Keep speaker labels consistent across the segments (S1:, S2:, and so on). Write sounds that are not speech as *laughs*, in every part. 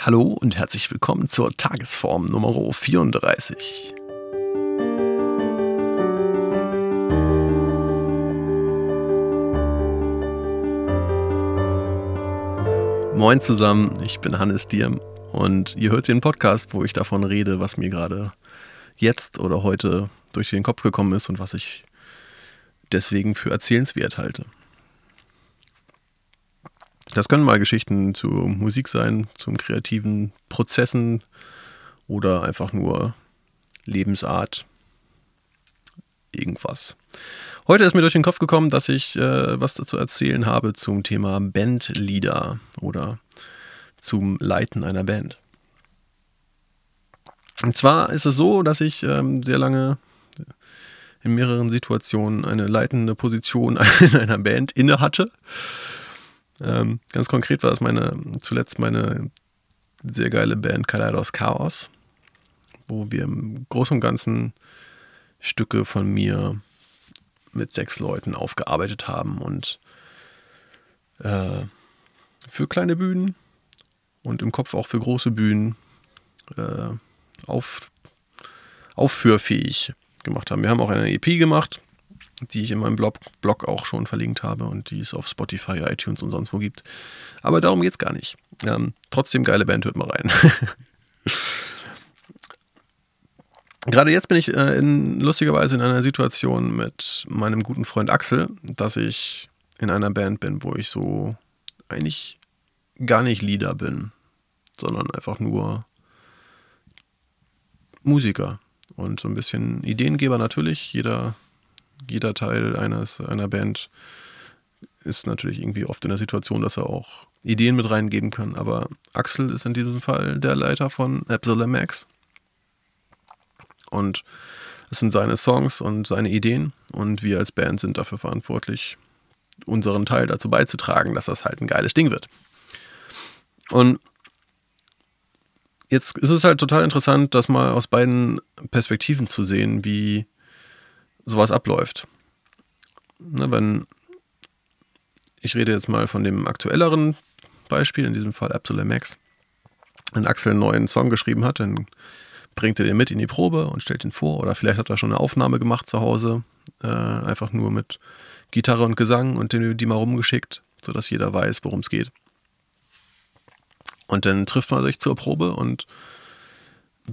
S1: Hallo und herzlich willkommen zur Tagesform Nummer 34. Moin zusammen, ich bin Hannes Diem und ihr hört den Podcast, wo ich davon rede, was mir gerade jetzt oder heute durch den Kopf gekommen ist und was ich deswegen für erzählenswert halte. Das können mal Geschichten zur Musik sein, zum kreativen Prozessen oder einfach nur Lebensart. Irgendwas. Heute ist mir durch den Kopf gekommen, dass ich äh, was dazu erzählen habe zum Thema Bandleader oder zum Leiten einer Band. Und zwar ist es so, dass ich ähm, sehr lange in mehreren Situationen eine leitende Position in *laughs* einer Band inne hatte. Ähm, ganz konkret war das meine, zuletzt meine sehr geile Band Kaleidos Chaos, wo wir im Großen und Ganzen Stücke von mir mit sechs Leuten aufgearbeitet haben und äh, für kleine Bühnen und im Kopf auch für große Bühnen äh, auf, aufführfähig gemacht haben. Wir haben auch eine EP gemacht, die ich in meinem Blog, Blog auch schon verlinkt habe und die es auf Spotify, iTunes und sonst wo gibt. Aber darum geht es gar nicht. Ähm, trotzdem geile Band, hört mal rein. *laughs* Gerade jetzt bin ich äh, in, lustigerweise in einer Situation mit meinem guten Freund Axel, dass ich in einer Band bin, wo ich so eigentlich gar nicht Leader bin, sondern einfach nur Musiker und so ein bisschen Ideengeber natürlich. Jeder jeder Teil eines, einer Band ist natürlich irgendwie oft in der Situation, dass er auch Ideen mit reingeben kann. Aber Axel ist in diesem Fall der Leiter von Epsilon Max. Und es sind seine Songs und seine Ideen. Und wir als Band sind dafür verantwortlich, unseren Teil dazu beizutragen, dass das halt ein geiles Ding wird. Und jetzt ist es halt total interessant, das mal aus beiden Perspektiven zu sehen, wie sowas abläuft. Ne, wenn ich rede jetzt mal von dem aktuelleren Beispiel, in diesem Fall Absolute Max, wenn Axel einen neuen Song geschrieben hat, dann bringt er den mit in die Probe und stellt ihn vor. Oder vielleicht hat er schon eine Aufnahme gemacht zu Hause, äh, einfach nur mit Gitarre und Gesang und die, die mal rumgeschickt, sodass jeder weiß, worum es geht. Und dann trifft man sich zur Probe und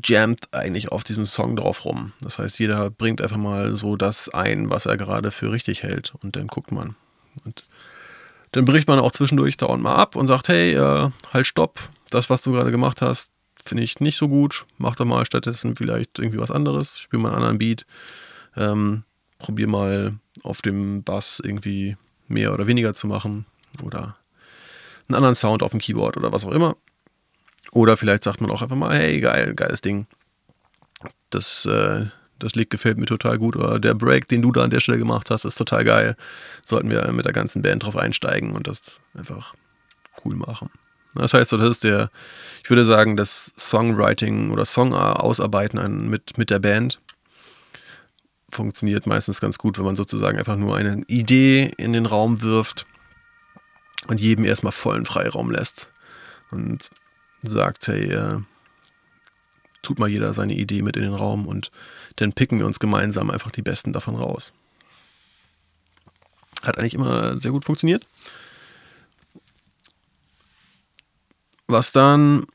S1: jammt eigentlich auf diesem Song drauf rum. Das heißt, jeder bringt einfach mal so das ein, was er gerade für richtig hält und dann guckt man. Und dann bricht man auch zwischendurch dauernd mal ab und sagt, hey, äh, halt stopp, das, was du gerade gemacht hast, finde ich nicht so gut. Mach doch mal stattdessen vielleicht irgendwie was anderes, spiel mal einen anderen Beat, ähm, probier mal auf dem Bass irgendwie mehr oder weniger zu machen oder einen anderen Sound auf dem Keyboard oder was auch immer. Oder vielleicht sagt man auch einfach mal, hey, geil, geiles Ding. Das, äh, das Lied gefällt mir total gut. Oder der Break, den du da an der Stelle gemacht hast, ist total geil. Sollten wir mit der ganzen Band drauf einsteigen und das einfach cool machen. Das heißt, das ist der, ich würde sagen, das Songwriting oder Song ausarbeiten mit, mit der Band funktioniert meistens ganz gut, wenn man sozusagen einfach nur eine Idee in den Raum wirft und jedem erstmal vollen Freiraum lässt. Und sagt, hey, äh, tut mal jeder seine Idee mit in den Raum und dann picken wir uns gemeinsam einfach die besten davon raus. Hat eigentlich immer sehr gut funktioniert. Was dann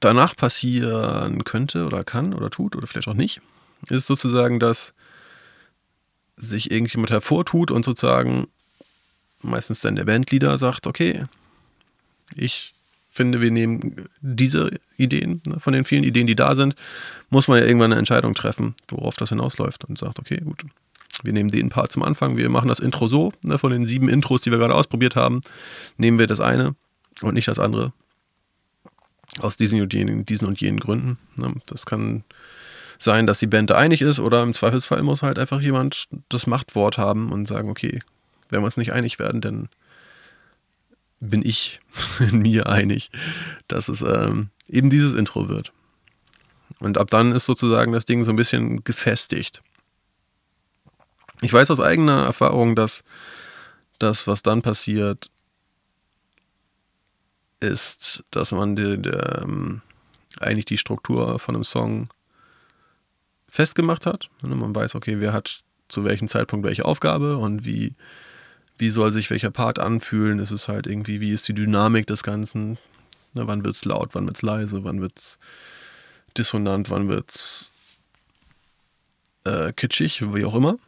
S1: danach passieren könnte oder kann oder tut oder vielleicht auch nicht, ist sozusagen, dass sich irgendjemand hervortut und sozusagen meistens dann der Bandleader sagt, okay, ich finde, wir nehmen diese Ideen, ne, von den vielen Ideen, die da sind, muss man ja irgendwann eine Entscheidung treffen, worauf das hinausläuft und sagt, okay, gut, wir nehmen den Part zum Anfang, wir machen das Intro so, ne, von den sieben Intros, die wir gerade ausprobiert haben, nehmen wir das eine und nicht das andere. Aus diesen und jenen, diesen und jenen Gründen. Ne. Das kann sein, dass die Band da einig ist oder im Zweifelsfall muss halt einfach jemand das Machtwort haben und sagen, okay, wenn wir uns nicht einig werden, dann bin ich *laughs* in mir einig, dass es ähm, eben dieses Intro wird. Und ab dann ist sozusagen das Ding so ein bisschen gefestigt. Ich weiß aus eigener Erfahrung, dass das, was dann passiert, ist, dass man die, die, ähm, eigentlich die Struktur von einem Song festgemacht hat. Ne, man weiß, okay, wer hat zu welchem Zeitpunkt welche Aufgabe und wie, wie soll sich welcher Part anfühlen. Es ist halt irgendwie, wie ist die Dynamik des Ganzen. Ne, wann wird es laut, wann wird es leise, wann wird es dissonant, wann wird es äh, kitschig, wie auch immer.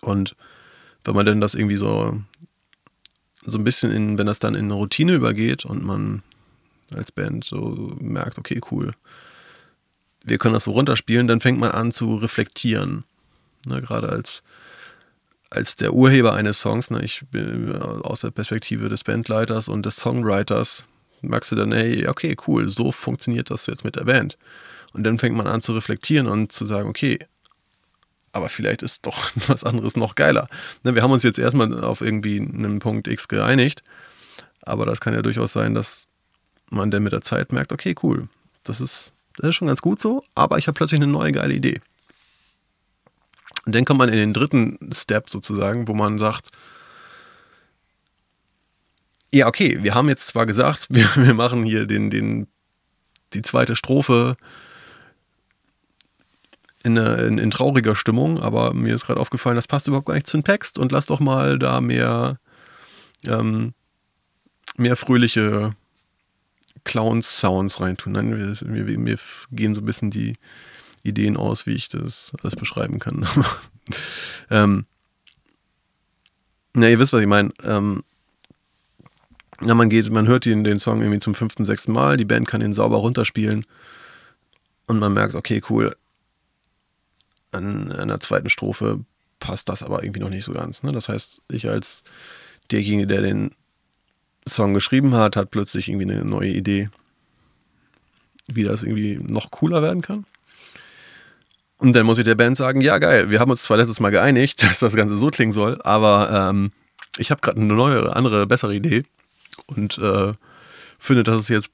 S1: Und wenn man denn das irgendwie so, so ein bisschen in, wenn das dann in eine Routine übergeht und man als Band so merkt, okay, cool, wir können das so runterspielen, dann fängt man an zu reflektieren. Ne, gerade als, als der Urheber eines Songs, ne, ich bin aus der Perspektive des Bandleiters und des Songwriters, merkst du dann, hey, okay, cool, so funktioniert das jetzt mit der Band. Und dann fängt man an zu reflektieren und zu sagen, okay, aber vielleicht ist doch *laughs* was anderes noch geiler. Ne, wir haben uns jetzt erstmal auf irgendwie einen Punkt X geeinigt, aber das kann ja durchaus sein, dass man dann mit der Zeit merkt, okay, cool, das ist, das ist schon ganz gut so, aber ich habe plötzlich eine neue geile Idee. Und dann kommt man in den dritten Step sozusagen, wo man sagt, ja, okay, wir haben jetzt zwar gesagt, *laughs* wir, wir machen hier den, den, die zweite Strophe in, in, in trauriger Stimmung, aber mir ist gerade aufgefallen, das passt überhaupt gar nicht zu dem Text und lass doch mal da mehr, ähm, mehr fröhliche Clowns-Sounds reintun. Nein, mir, mir, mir, gehen so ein bisschen die Ideen aus, wie ich das alles beschreiben kann. *laughs* ähm, na, ihr wisst, was ich meine. Ähm, na, man geht, man hört den, den Song irgendwie zum fünften, sechsten Mal, die Band kann ihn sauber runterspielen und man merkt, okay, cool, an, der zweiten Strophe passt das aber irgendwie noch nicht so ganz. Ne? Das heißt, ich als derjenige, der den Song geschrieben hat, hat plötzlich irgendwie eine neue Idee, wie das irgendwie noch cooler werden kann. Und dann muss ich der Band sagen, ja geil, wir haben uns zwar letztes Mal geeinigt, *laughs* dass das Ganze so klingen soll, aber ähm, ich habe gerade eine neue, andere, bessere Idee und äh, finde, dass es jetzt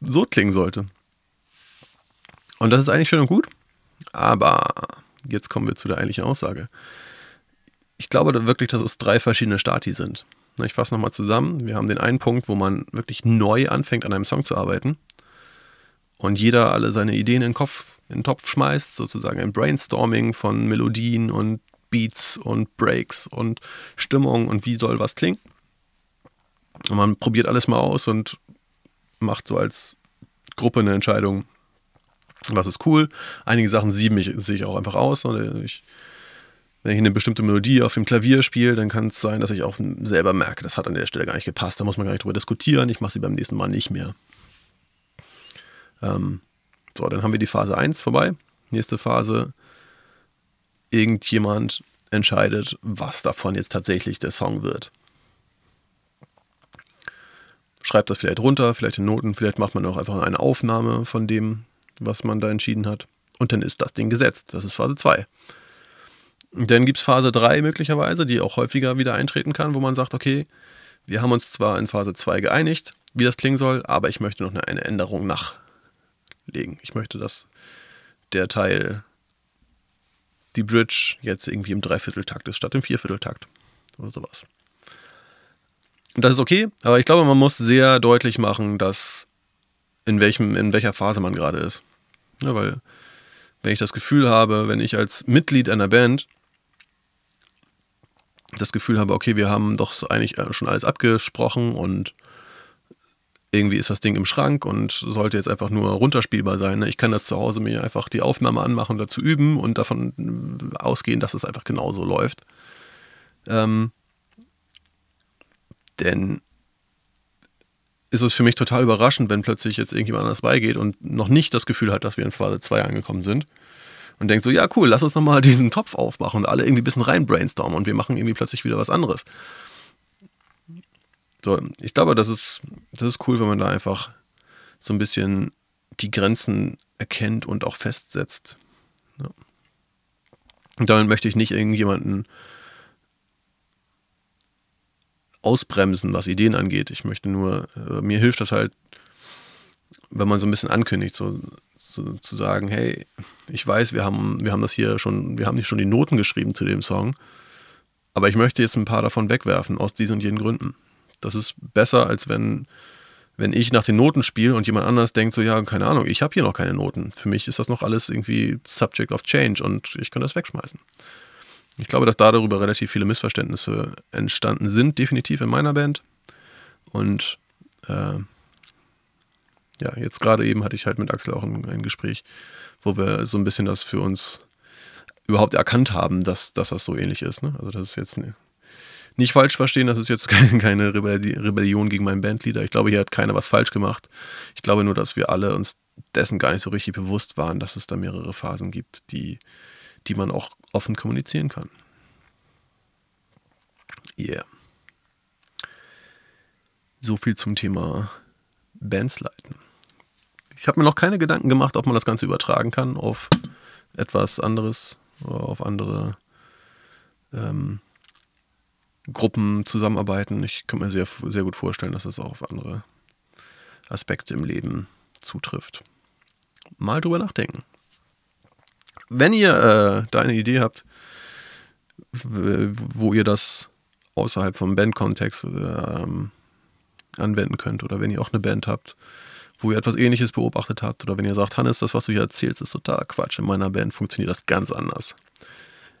S1: so klingen sollte. Und das ist eigentlich schön und gut, aber jetzt kommen wir zu der eigentlichen Aussage. Ich glaube wirklich, dass es drei verschiedene Stati sind. Ich fasse nochmal zusammen. Wir haben den einen Punkt, wo man wirklich neu anfängt, an einem Song zu arbeiten. Und jeder alle seine Ideen in den, Kopf, in den Topf schmeißt, sozusagen ein Brainstorming von Melodien und Beats und Breaks und Stimmung und wie soll was klingen. Und man probiert alles mal aus und macht so als Gruppe eine Entscheidung, was ist cool. Einige Sachen sieben ich, sehe ich auch einfach aus. Ich wenn ich eine bestimmte Melodie auf dem Klavier spiele, dann kann es sein, dass ich auch selber merke, das hat an der Stelle gar nicht gepasst. Da muss man gar nicht drüber diskutieren. Ich mache sie beim nächsten Mal nicht mehr. Ähm, so, dann haben wir die Phase 1 vorbei. Nächste Phase. Irgendjemand entscheidet, was davon jetzt tatsächlich der Song wird. Schreibt das vielleicht runter, vielleicht in Noten, vielleicht macht man auch einfach eine Aufnahme von dem, was man da entschieden hat. Und dann ist das Ding gesetzt. Das ist Phase 2. Dann gibt es Phase 3 möglicherweise, die auch häufiger wieder eintreten kann, wo man sagt, okay, wir haben uns zwar in Phase 2 geeinigt, wie das klingen soll, aber ich möchte noch eine, Änderung nachlegen. Ich möchte, dass der Teil, die Bridge, jetzt irgendwie im Dreivierteltakt ist, statt im Viervierteltakt oder sowas. Und das ist okay, aber ich glaube, man muss sehr deutlich machen, dass in, welchem, in welcher Phase man gerade ist. Ja, weil, wenn ich das Gefühl habe, wenn ich als Mitglied einer Band das Gefühl habe, okay, wir haben doch eigentlich äh, schon alles abgesprochen und irgendwie ist das Ding im Schrank und sollte jetzt einfach nur runterspielbar sein. Ne? Ich kann das zu Hause mir einfach die Aufnahme anmachen dazu üben und davon äh, ausgehen, dass es einfach genauso läuft. Ähm, denn ist es für mich total überraschend, wenn plötzlich jetzt irgendjemand anders beigeht und noch nicht das Gefühl hat, dass wir in Phase 2 angekommen sind und denkt so, ja cool, lass uns nochmal diesen Topf aufmachen und alle irgendwie ein bisschen rein brainstormen und wir machen irgendwie plötzlich wieder was anderes. So, ich glaube, das ist, das ist cool, wenn man da einfach so ein bisschen die Grenzen erkennt und auch festsetzt. Ja. Und damit möchte ich nicht irgendjemanden ausbremsen, was Ideen angeht. Ich möchte nur, äh, mir hilft das halt, wenn man so ein bisschen ankündigt, so zu, zu sagen, hey, ich weiß, wir haben, wir haben das hier schon, wir haben nicht schon die Noten geschrieben zu dem Song, aber ich möchte jetzt ein paar davon wegwerfen, aus diesen und jenen Gründen. Das ist besser, als wenn, wenn ich nach den Noten spiele und jemand anders denkt so, ja, keine Ahnung, ich habe hier noch keine Noten. Für mich ist das noch alles irgendwie Subject of Change und ich kann das wegschmeißen. Ich glaube, dass da darüber relativ viele Missverständnisse entstanden sind, definitiv in meiner Band. Und äh, ja, jetzt gerade eben hatte ich halt mit Axel auch ein, ein, Gespräch, wo wir so ein bisschen das für uns überhaupt erkannt haben, dass, dass das so ähnlich ist. Ne? Also das ist jetzt nicht falsch verstehen, das ist jetzt *laughs* keine, Rebellion gegen meinen Bandleader. Ich glaube, hier hat keiner was falsch gemacht. Ich glaube nur, dass wir alle uns dessen gar nicht so richtig bewusst waren, dass es da mehrere Phasen gibt, die, die man auch offen kommunizieren kann. Yeah. So viel zum Thema Bands leiten. Ich habe mir noch keine Gedanken gemacht, ob man das Ganze übertragen kann auf etwas anderes, auf andere ähm, Gruppen zusammenarbeiten. Ich kann mir sehr, sehr gut vorstellen, dass das auch auf andere Aspekte im Leben zutrifft. Mal drüber nachdenken. Wenn ihr äh, da eine Idee habt, wo ihr das außerhalb vom Bandkontext ähm, anwenden könnt oder wenn ihr auch eine Band habt, wo ihr etwas ähnliches beobachtet habt oder wenn ihr sagt, Hannes, das, was du hier erzählst, ist total Quatsch. In meiner Band funktioniert das ganz anders.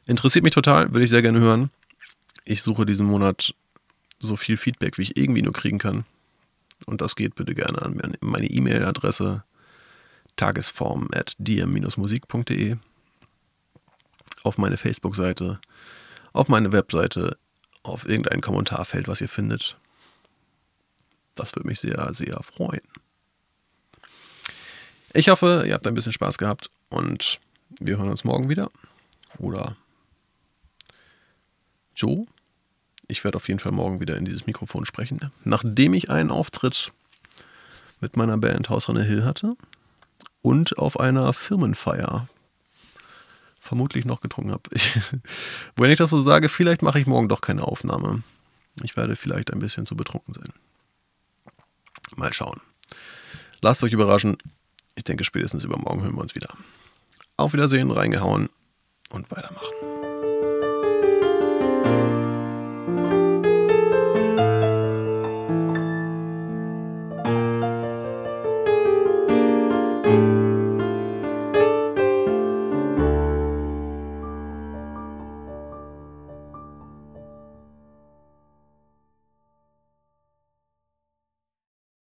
S1: Interessiert mich total, würde ich sehr gerne hören. Ich suche diesen Monat so viel Feedback, wie ich irgendwie nur kriegen kann. Und das geht bitte gerne an meine E-Mail-Adresse tagesform.dm-musik.de auf meine Facebook-Seite, auf meine Webseite, auf irgendein Kommentarfeld, was ihr findet. Das würde mich sehr, sehr freuen. Ich hoffe, ihr habt ein bisschen Spaß gehabt und wir hören uns morgen wieder. Oder Joe. Ich werde auf jeden Fall morgen wieder in dieses Mikrofon sprechen, nachdem ich einen Auftritt mit meiner Band Haus Runner Hill hatte und auf einer Firmenfeier vermutlich noch getrunken habe. *laughs* wenn ich das so sage, vielleicht mache ich morgen doch keine Aufnahme. Ich werde vielleicht ein bisschen zu betrunken sein. Mal schauen. Lasst euch überraschen. Ich denke, spätestens übermorgen hören wir uns wieder. Auf Wiedersehen, reingehauen und weitermachen.